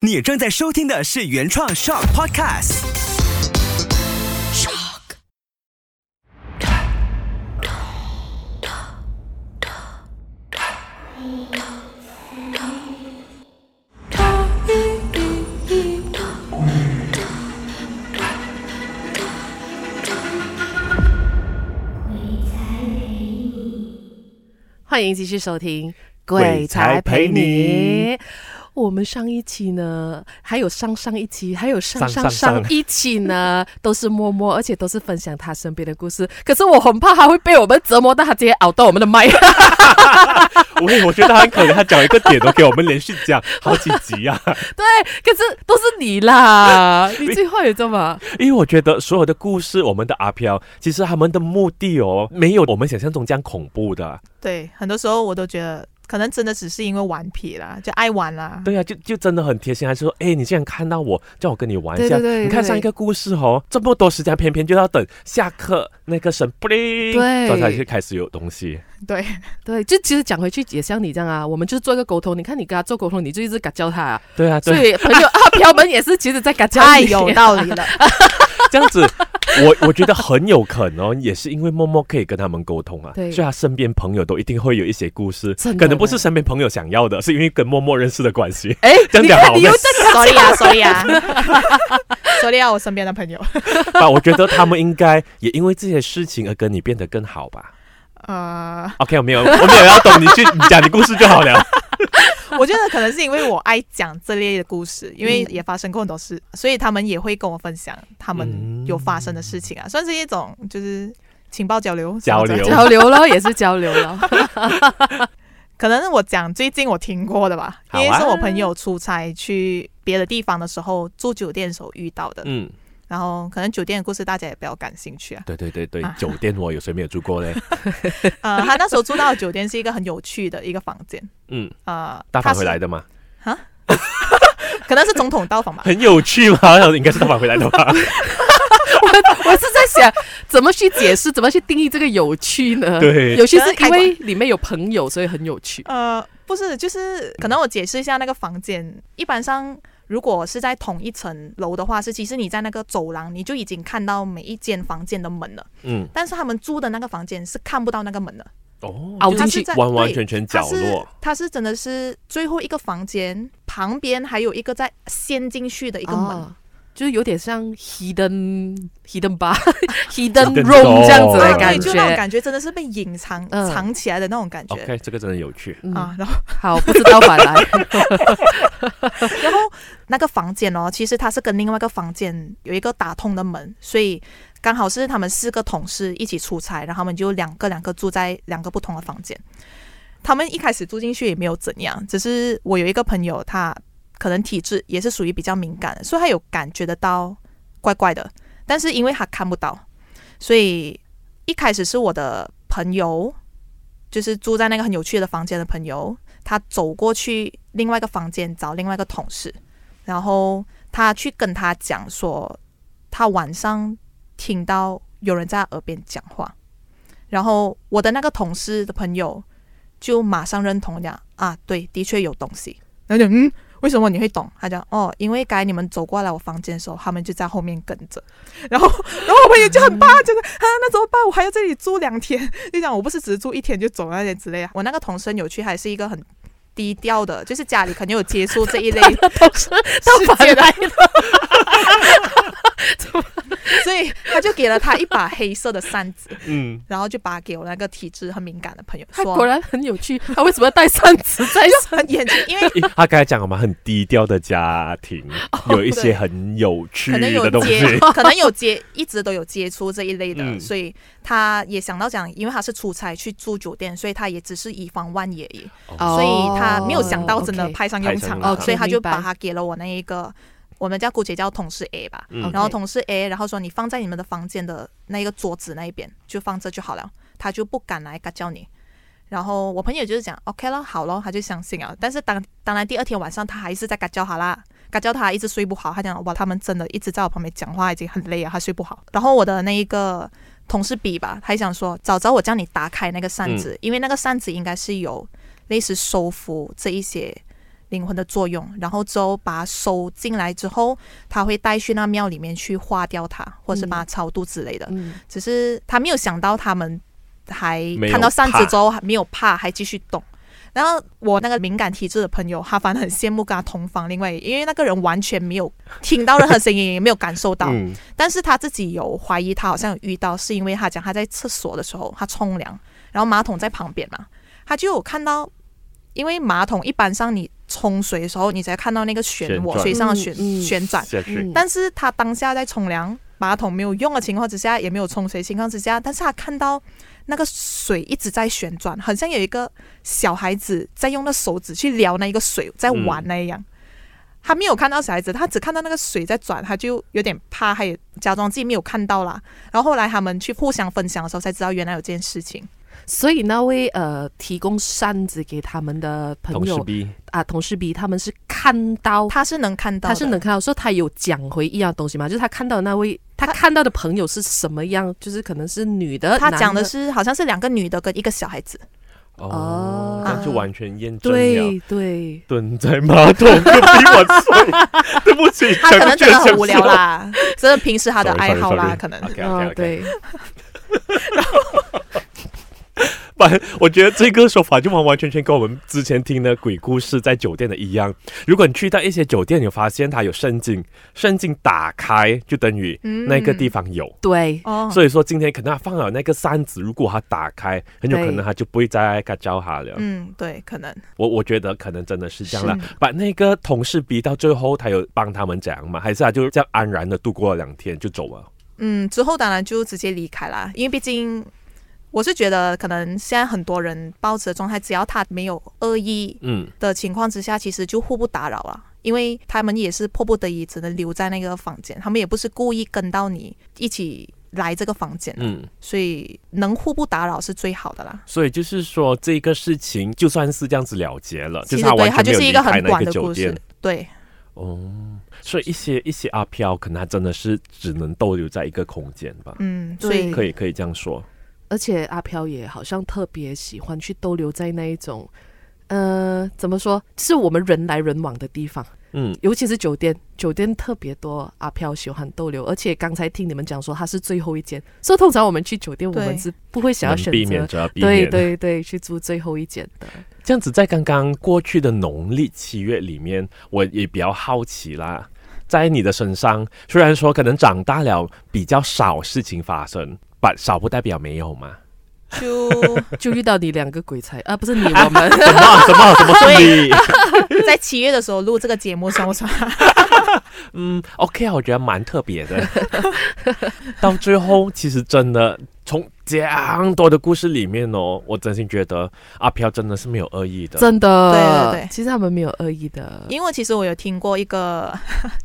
你正在收听的是原创 Shock Podcast。欢迎继续收听《鬼才陪你》。我们上一期呢，还有上上一期，还有上上上一期呢，都是默默，而且都是分享他身边的故事。可是我很怕他会被我们折磨到，他直接咬到我们的麦。我我觉得他很可怜，他讲一个点都给我们连续讲好几集啊。对，可是都是你啦，你最坏，你知道吗？因为我觉得所有的故事，我们的阿飘，其实他们的目的哦，没有我们想象中这样恐怖的。对，很多时候我都觉得，可能真的只是因为顽皮啦，就爱玩啦。对啊，就就真的很贴心，还是说，哎，你竟然看到我，叫我跟你玩一下。对对对对你看上一个故事哦，这么多时间，偏偏就要等下课那个神不灵，对这才去开始有东西。对，对，就其实讲回去也像你这样啊，我们就是做一个沟通。你看你跟他做沟通，你就一直嘎教他、啊，对啊，所对，以朋友阿飘们也是其实在嘎教你。太有道理了。这样子，我我觉得很有可能哦，也是因为默默可以跟他们沟通啊，对所以他身边朋友都一定会有一些故事可能不是身边朋友想要的，是因为跟默默认识的关系。哎，这样你看讲好吗你又在 sorry 啊，sorry 啊，sorry 啊，我身边的朋友。啊，我觉得他们应该也因为这些事情而跟你变得更好吧。呃，OK，我没有，我没有要懂你去你讲你故事就好了。我觉得可能是因为我爱讲这类的故事，因为也发生过很多事，所以他们也会跟我分享他们有发生的事情啊，算是一种就是情报交流。交流交流了，也是交流了。可能我讲最近我听过的吧，啊因为是我朋友出差去别的地方的时候住酒店的时候遇到的，嗯，然后可能酒店的故事大家也比较感兴趣啊。对对对对啊，酒店我有谁没有住过嘞？呃，他那时候住到的酒店是一个很有趣的一个房间，嗯，呃，大他返回来的吗？啊 可能是总统到访吧。很有趣吗？应该是大返回来的吧？我是在想怎么去解释，怎么去定义这个有趣呢？对有趣是因为里面有朋友，所以很有趣。呃，不是，就是可能我解释一下那个房间。一般上，如果是在同一层楼的话，是其实你在那个走廊，你就已经看到每一间房间的门了。嗯，但是他们租的那个房间是看不到那个门的，哦，凹进去它是在完完对全全角它是落。它是真的是最后一个房间旁边还有一个在陷进去的一个门。哦就是有点像 hidden hidden bar hidden room 这样子啊，的感觉，就那种。感觉真的是被隐藏、嗯藏起来的那种感觉 OK，这个真的有趣。嗯，啊。然后，好，不知道反来。然后那个房间哦，其实它是跟另外一个房间有一个打通的门，所以刚好是他们四个同事一起出差，然后他们就两个两个住在两个不同的房间。他们一开始住进去也没有怎样，只是我有一个朋友，他可能体质也是属于比较敏感的，所以他有感觉得到怪怪的，但是因为他看不到，所以一开始是我的朋友，就是住在那个很有趣的房间的朋友，他走过去另外一个房间找另外一个同事，然后他去跟他讲说，他晚上听到有人在耳边讲话，然后我的那个同事的朋友就马上认同讲啊，对，的确有东西。然后就嗯，为什么你会懂？他讲哦，因为刚才你们走过来我房间的时候，他们就在后面跟着。然后，然后我朋友就很怕，就是啊，那怎么办？我还要这里住两天。就讲我不是只是住一天就走那些之类啊。我那个同事很有趣，还是一个很低调的，就是家里肯定有接触这一类都是都反来的。所以他就给了他一把黑色的扇子，嗯，然后就把给我那个体质很敏感的朋友他果，然很有趣，他为什么要带扇子在身？很严谨，因为诶他刚才讲我们，很低调的家庭，有一些很有趣可能有的东接西。可能有接，一直都有接触这一类的，嗯。所以他也想到讲，因为他是出差去住酒店，所以他也只是以防万一而已，所以他没有想到真的派上用场，派上用场。所以他就把他给了我那一个，我们叫姑且叫同事 A 吧，嗯然后同事 A，然后说你放在你们的房间的那一个桌子那一边，就放这就好了，他就不敢来嘎叫你。然后我朋友就是讲 OK 了，好了，他就相信啊。但是当当然第二天晚上他还是在嘎叫他啦，嘎叫他一直睡不好。他讲哇，他们真的一直在我旁边讲话，已经很累啊，他睡不好。然后我的那一个同事 B 吧，他还想说早知道我叫你打开那个扇子，因为那个扇子应该是有类似收服这一些灵魂的作用，然后之后把它收进来之后，他会带去那庙里面去化掉它，或者是把它超度之类的。嗯，只是他没有想到他们还看到扇子之后还没有怕，还继续动。然后我那个敏感体质的朋友，他反而很羡慕跟他同房，另外因为那个人完全没有听到任何声音，也没有感受到，嗯，但是他自己有怀疑，他好像有遇到，是因为他讲他在厕所的时候，他冲凉，然后马桶在旁边嘛，他就有看到，因为马桶一般上你冲水的时候，你才看到那个漩涡，旋水上的旋、旋转，嗯，但是他当下在冲凉，马桶没有用的情况之下，也没有冲水情况之下，但是他看到那个水一直在旋转，好像有一个小孩子在用那手指去撩那一个水，在玩那样。他没有看到小孩子，他只看到那个水在转，他就有点怕，他也假装自己没有看到啦。然后后来他们去互相分享的时候，才知道原来有这件事情。所以那位呃提供扇子给他们的朋友啊，同事 B 他们是看到，他是能看到，他是能看到，说他有讲回一样东西吗？就是他看到那位，他看到的朋友是什么样？就是可能是女的，他讲的是好像是两个女的跟一个小孩子。哦哦，那就完全验证了。对对，蹲在马桶隔壁晚睡，对不起，他可能真的很无聊啦。真的平时他的爱好啦，可能。OK 嗯 OK OK。对，反我觉得这个说法就完完全全跟我们之前听的鬼故事在酒店的一样。如果你去到一些酒店，你发现它有圣经，圣经打开就等于嗯那个地方有。对，哦，所以说今天可能他放了那个扇子，如果它打开，很有可能它就不会再嘎教他了。嗯，对，可能我我觉得可能真的是这样了。把那个同事逼到最后，他有帮他们这样吗？还是他就这样安然的度过了两天就走了？嗯，之后当然就直接离开啦，因为毕竟我是觉得，可能现在很多人保持的状态，只要他没有恶意嗯，的情况之下，其实就互不打扰了，因为他们也是迫不得已只能留在那个房间，他们也不是故意跟到你一起来这个房间，嗯，所以能互不打扰是最好的啦。所以就是说这个事情就算是这样子了结了，就其实对，是他完它就是一个全没有离开很短的那个酒店故事。，对，哦。所以一些一些阿飘，可能他真的是只能逗留在一个空间吧，嗯，所以可以可以这样说。而且阿飘也好像特别喜欢去逗留在那一种，呃，怎么说，是我们人来人往的地方，嗯，尤其是酒店，酒店特别多阿飘喜欢逗留，而且刚才听你们讲说它是最后一间，所以通常我们去酒店，我们是不会想要选择。避免则要避对。对对，去住最后一间的。这样子，在刚刚过去的农历七月里面，我也比较好奇啦。在你的身上，虽然说可能长大了比较少事情发生，但少不代表没有嘛。就 就遇到你两个鬼才啊，不是你，我们什么什么什么是你？在七月的时候录这个节目，算不算？嗯，OK 啊，我觉得蛮特别的。到最后，其实真的从这样多的故事里面哦，我真心觉得阿飘真的是没有恶意的。真的，对对对其实他们没有恶意的，因为其实我有听过一个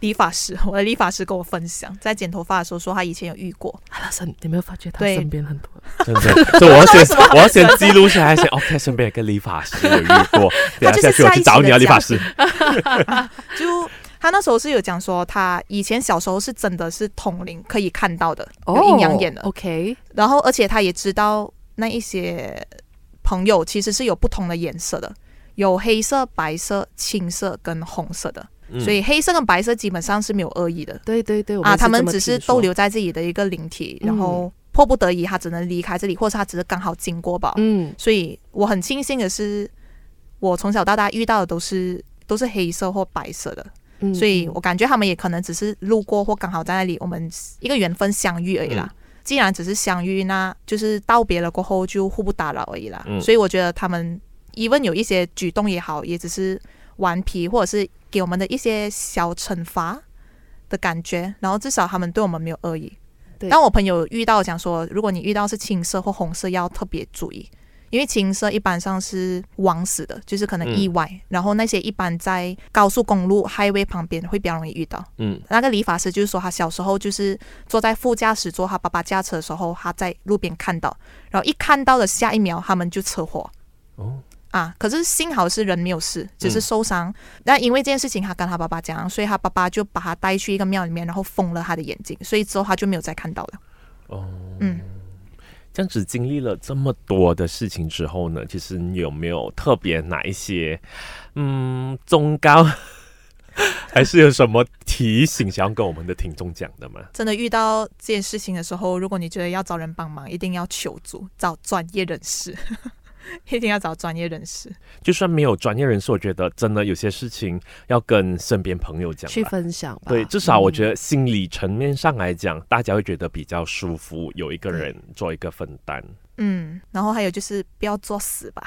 理发师，我的理发师跟我分享，在剪头发的时候说他以前有遇过，阿拉森，你有没有发觉他对身边很多？真的，所以我要先，我要先记录下来，先 OK，身边有个理发师有遇过，等下下去我去找你啊，理发师。就他那时候是有讲说，他以前小时候是真的是通灵可以看到的，哦有阴阳眼的，OK，然后而且他也知道那一些朋友其实是有不同的颜色的，有黑色、白色、青色跟红色的，嗯。所以黑色跟白色基本上是没有恶意的。对对对，啊，他们只是逗留在自己的一个灵体，嗯然后迫不得已他只能离开这里，或是他只是刚好经过吧。嗯，所以我很庆幸的是，我从小到大遇到的都是都是黑色或白色的，嗯所以嗯我感觉他们也可能只是路过或刚好在那里，我们一个缘分相遇而已啦。嗯既然只是相遇，那就是道别了过后就互不打扰而已啦。嗯所以我觉得他们，even 有一些举动也好，也只是顽皮或者是给我们的一些小惩罚的感觉，然后至少他们对我们没有恶意。对但我朋友遇到讲说，如果你遇到是青色或红色，要特别注意，因为青色一般上是枉死的，就是可能意外，然后那些一般在高速公路 highway 旁边会比较容易遇到。嗯那个理发师就是说，他小时候就是坐在副驾驶座，他爸爸驾车的时候，他在路边看到，然后一看到的下一秒，他们就车祸。哦啊，可是幸好是人没有事，只是嗯受伤。那、因为这件事情，他跟他爸爸讲，所以他爸爸就把他带去一个庙里面，然后封了他的眼睛，所以之后他就没有再看到了。哦，嗯，这样子经历了这么多的事情之后呢，其实你有没有特别哪一些嗯忠告，还是有什么提醒想要跟我们的听众讲的吗？真的遇到这件事情的时候，如果你觉得要找人帮忙，一定要求助，找专业人士，一定要找专业人士。就算没有专业人士，我觉得真的有些事情要跟身边朋友讲去。分享吧。对，至少我嗯觉得心理层面上来讲，大家会觉得比较舒服，有一个人做一个分担。嗯，然后还有就是不要作死吧，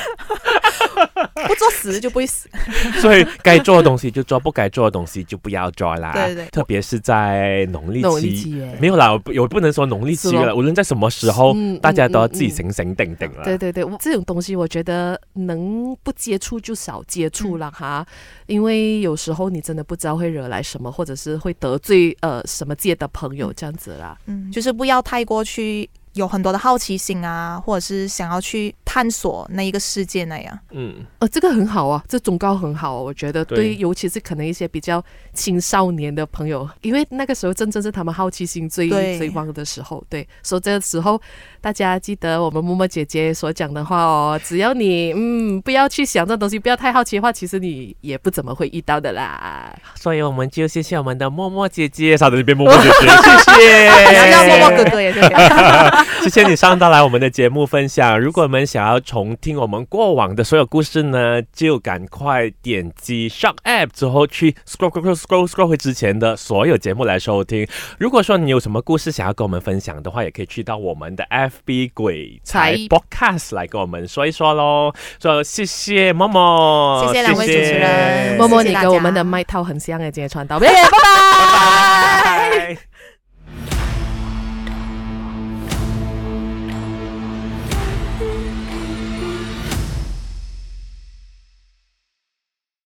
不作死就不会死。所以该做的东西就做，不该做的东西就不要做啦。对对对。特别是在农历农历七七月没有啦，我不能说农历七月了，无论在什么时候，嗯大家都要自己醒醒定定了。对对对，这种东西我觉得能不接触就少接触了哈，因为有时候你真的不知道会惹来什么，或者是会得罪呃什么界的朋友这样子啦。嗯，就是不要太过去有很多的好奇心啊，或者是想要去探索那一个世界那样。嗯，呃，这个很好啊，这忠告很好、啊，我觉得对对，尤其是可能一些比较青少年的朋友，因为那个时候真正是他们好奇心最最旺的时候。对，所以这个时候大家记得我们默默姐姐所讲的话哦，只要你嗯不要去想这东西，不要太好奇的话，其实你也不怎么会遇到的啦。所以我们就谢谢我们的默默姐姐，稍等这边默默姐姐，谢谢，要叫默默哥哥也是可以。谢谢你上到来我们的节目分享。如果我们想要重听我们过往的所有故事呢，就赶快点击 Shock App 之后去 scroll scroll scroll scroll 回之前的所有节目来收听。如果说你有什么故事想要跟我们分享的话，也可以去到我们的 FB 鬼才才 Podcast 来跟我们说一说喽。说谢谢默默，谢谢两位主持人默默，你跟我们的家麦套很像哎，今天穿到。拜拜。